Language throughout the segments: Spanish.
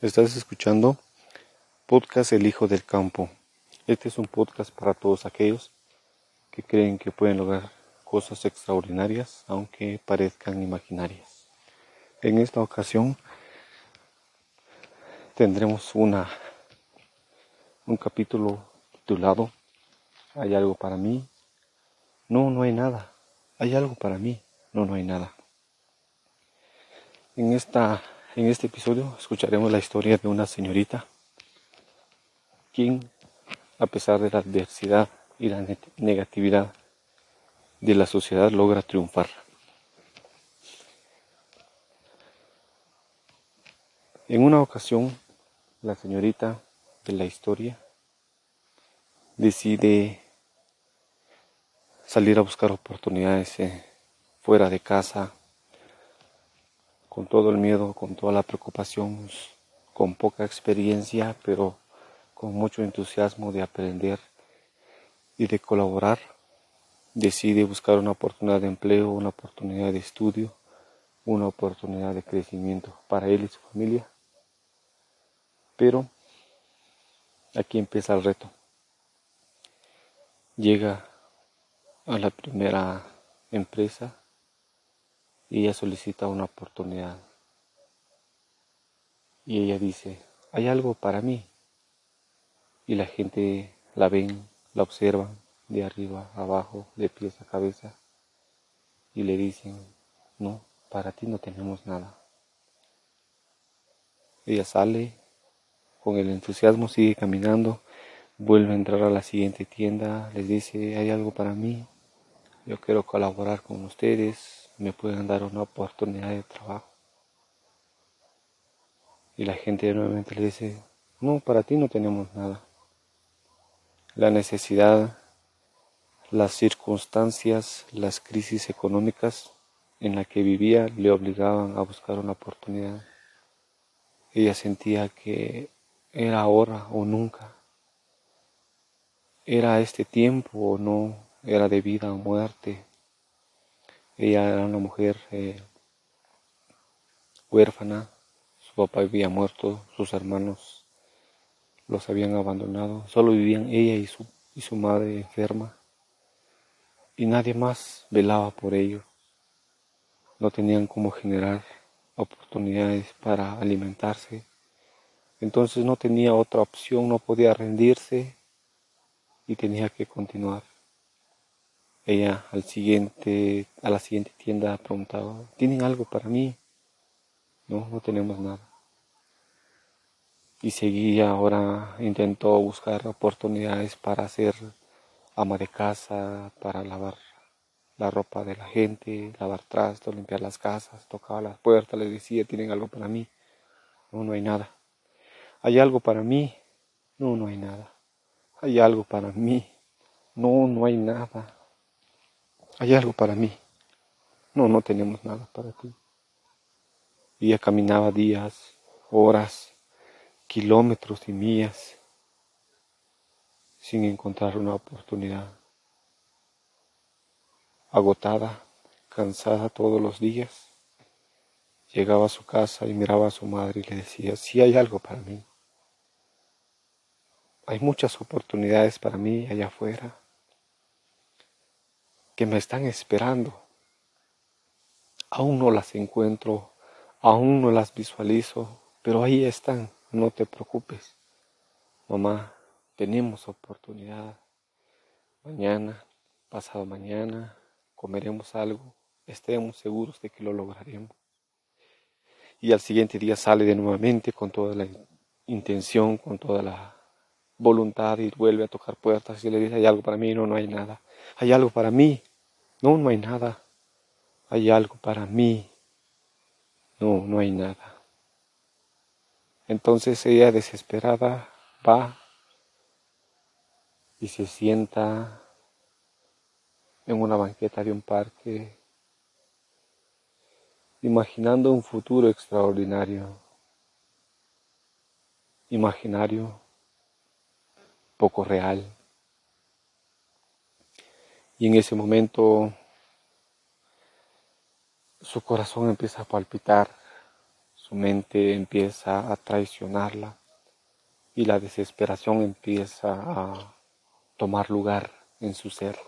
Estás escuchando Podcast El Hijo del Campo. Este es un podcast para todos aquellos que creen que pueden lograr cosas extraordinarias aunque parezcan imaginarias. En esta ocasión tendremos una un capítulo titulado ¿Hay algo para mí? No, no hay nada. ¿Hay algo para mí? No, no hay nada. En, esta, en este episodio escucharemos la historia de una señorita quien, a pesar de la adversidad y la negatividad de la sociedad, logra triunfar. En una ocasión, la señorita de la historia decide salir a buscar oportunidades eh, fuera de casa, con todo el miedo, con toda la preocupación, con poca experiencia, pero con mucho entusiasmo de aprender y de colaborar, decide buscar una oportunidad de empleo, una oportunidad de estudio, una oportunidad de crecimiento para él y su familia. Pero aquí empieza el reto. Llega a la primera empresa ella solicita una oportunidad. Y ella dice, hay algo para mí. Y la gente la ven, la observan de arriba abajo, de pies a cabeza, y le dicen, no, para ti no tenemos nada. Ella sale, con el entusiasmo sigue caminando, vuelve a entrar a la siguiente tienda, les dice, hay algo para mí, yo quiero colaborar con ustedes, me pueden dar una oportunidad de trabajo. Y la gente nuevamente le dice, no, para ti no tenemos nada. La necesidad, las circunstancias, las crisis económicas en las que vivía le obligaban a buscar una oportunidad. Ella sentía que era ahora o nunca. Era este tiempo o no era de vida o muerte. Ella era una mujer eh, huérfana, su papá había muerto, sus hermanos los habían abandonado, solo vivían ella y su, y su madre enferma, y nadie más velaba por ellos. No tenían cómo generar oportunidades para alimentarse, entonces no tenía otra opción, no podía rendirse y tenía que continuar. Ella al siguiente, a la siguiente tienda preguntaba, ¿tienen algo para mí? No, no tenemos nada. Y seguía ahora, intentó buscar oportunidades para hacer ama de casa, para lavar la ropa de la gente, lavar trastos, limpiar las casas, tocaba las puertas, le decía, ¿tienen algo para mí? No, no hay nada. ¿Hay algo para mí? No, no hay nada. ¿Hay algo para mí? No, no hay nada. Hay algo para mí. No, no tenemos nada para ti. Y ella caminaba días, horas, kilómetros y millas sin encontrar una oportunidad. Agotada, cansada todos los días, llegaba a su casa y miraba a su madre y le decía, sí hay algo para mí. Hay muchas oportunidades para mí allá afuera que me están esperando. Aún no las encuentro, aún no las visualizo, pero ahí están, no te preocupes. Mamá, tenemos oportunidad. Mañana, pasado mañana, comeremos algo, estemos seguros de que lo lograremos. Y al siguiente día sale de nuevamente con toda la intención, con toda la voluntad y vuelve a tocar puertas y le dice, hay algo para mí, no, no hay nada. Hay algo para mí, no, no hay nada. Hay algo para mí. No, no hay nada. Entonces ella desesperada va y se sienta en una banqueta de un parque, imaginando un futuro extraordinario, imaginario, poco real. Y en ese momento su corazón empieza a palpitar, su mente empieza a traicionarla y la desesperación empieza a tomar lugar en su ser.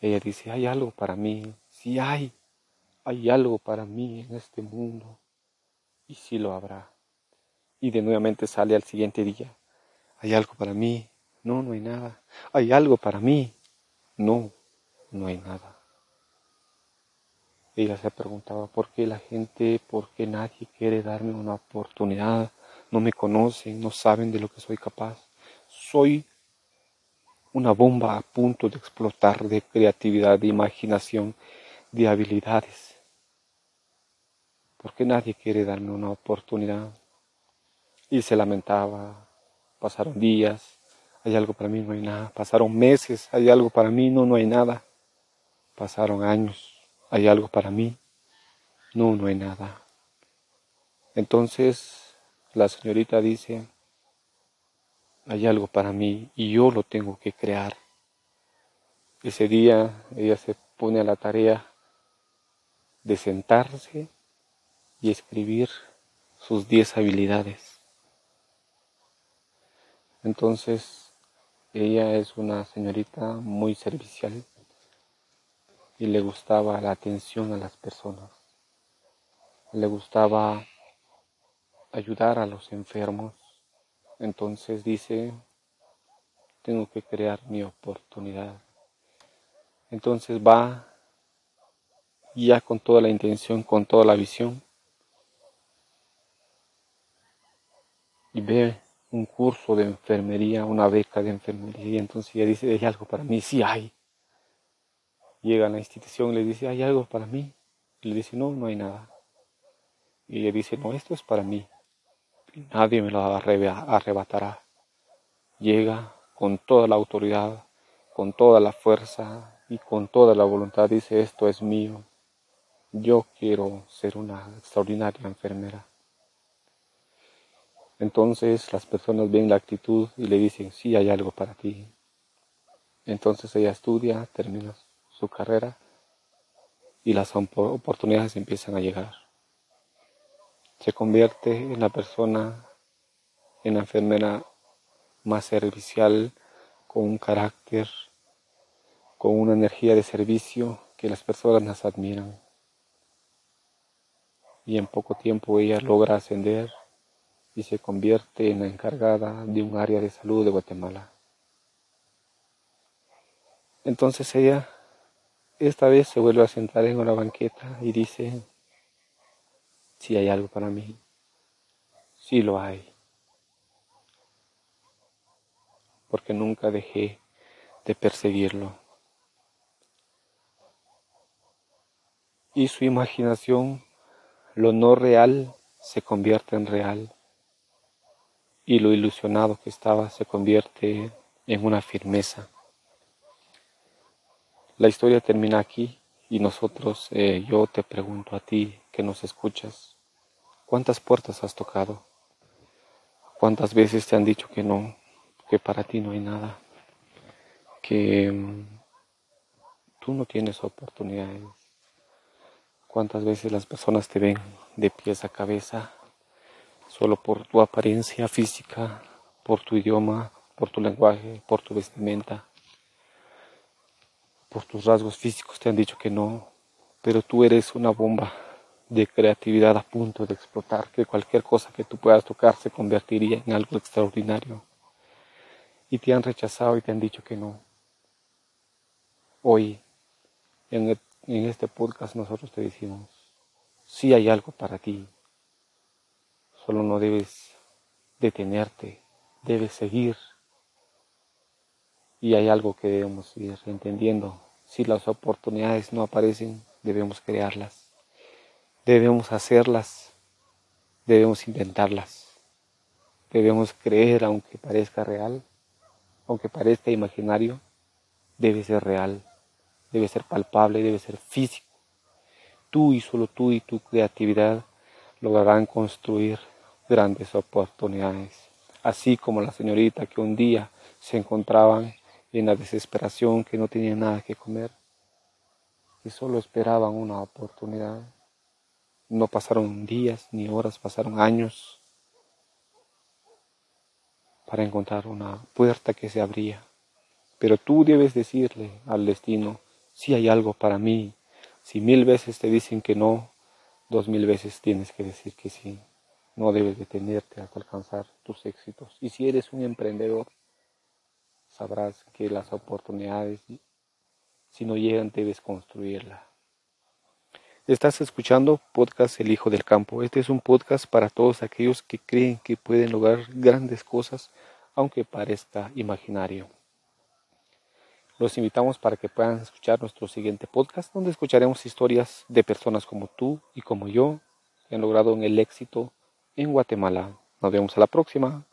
Ella dice, hay algo para mí, sí hay, hay algo para mí en este mundo y sí lo habrá. Y de nuevamente sale al siguiente día, hay algo para mí, no, no hay nada, hay algo para mí, no, no hay nada. Ella se preguntaba por qué la gente, por qué nadie quiere darme una oportunidad, no me conocen, no saben de lo que soy capaz. Soy una bomba a punto de explotar de creatividad, de imaginación, de habilidades. ¿Por qué nadie quiere darme una oportunidad? Y se lamentaba. Pasaron días, hay algo para mí, no hay nada. Pasaron meses, hay algo para mí, no, no hay nada. Pasaron años, ¿Hay algo para mí? No, no hay nada. Entonces la señorita dice, hay algo para mí y yo lo tengo que crear. Ese día ella se pone a la tarea de sentarse y escribir sus diez habilidades. Entonces, ella es una señorita muy servicial y le gustaba la atención a las personas. Le gustaba ayudar a los enfermos. Entonces dice, tengo que crear mi oportunidad. Entonces va ya con toda la intención, con toda la visión. Y ve un curso de enfermería, una beca de enfermería. Y entonces ella dice, hay algo para mí, sí hay llega a la institución y le dice, ¿hay algo para mí? Y le dice, no, no hay nada. Y le dice, no, esto es para mí. Nadie me lo arrebatará. Llega con toda la autoridad, con toda la fuerza y con toda la voluntad. Dice, esto es mío. Yo quiero ser una extraordinaria enfermera. Entonces las personas ven la actitud y le dicen, sí, hay algo para ti. Entonces ella estudia, termina su carrera y las oportunidades empiezan a llegar. Se convierte en la persona, en la enfermera más servicial, con un carácter, con una energía de servicio que las personas las admiran. Y en poco tiempo ella logra ascender y se convierte en la encargada de un área de salud de Guatemala. Entonces ella esta vez se vuelve a sentar en una banqueta y dice, si hay algo para mí, sí lo hay. Porque nunca dejé de perseguirlo. Y su imaginación, lo no real, se convierte en real. Y lo ilusionado que estaba se convierte en una firmeza. La historia termina aquí y nosotros, eh, yo te pregunto a ti que nos escuchas, ¿cuántas puertas has tocado? ¿Cuántas veces te han dicho que no, que para ti no hay nada, que mm, tú no tienes oportunidades? ¿Cuántas veces las personas te ven de pies a cabeza solo por tu apariencia física, por tu idioma, por tu lenguaje, por tu vestimenta? por tus rasgos físicos te han dicho que no, pero tú eres una bomba de creatividad a punto de explotar, que cualquier cosa que tú puedas tocar se convertiría en algo extraordinario. Y te han rechazado y te han dicho que no. Hoy, en, en este podcast nosotros te decimos, sí hay algo para ti, solo no debes detenerte, debes seguir y hay algo que debemos ir entendiendo. Si las oportunidades no aparecen, debemos crearlas. Debemos hacerlas. Debemos intentarlas. Debemos creer aunque parezca real, aunque parezca imaginario, debe ser real, debe ser palpable, debe ser físico. Tú y solo tú y tu creatividad lograrán construir grandes oportunidades. Así como la señorita que un día se encontraban en la desesperación, que no tenían nada que comer, y solo esperaban una oportunidad. No pasaron días ni horas, pasaron años para encontrar una puerta que se abría. Pero tú debes decirle al destino, si hay algo para mí. Si mil veces te dicen que no, dos mil veces tienes que decir que sí. No debes detenerte hasta alcanzar tus éxitos. Y si eres un emprendedor, sabrás que las oportunidades, si no llegan, debes construirlas. Estás escuchando podcast El Hijo del Campo. Este es un podcast para todos aquellos que creen que pueden lograr grandes cosas, aunque parezca imaginario. Los invitamos para que puedan escuchar nuestro siguiente podcast, donde escucharemos historias de personas como tú y como yo que han logrado el éxito en Guatemala. Nos vemos a la próxima.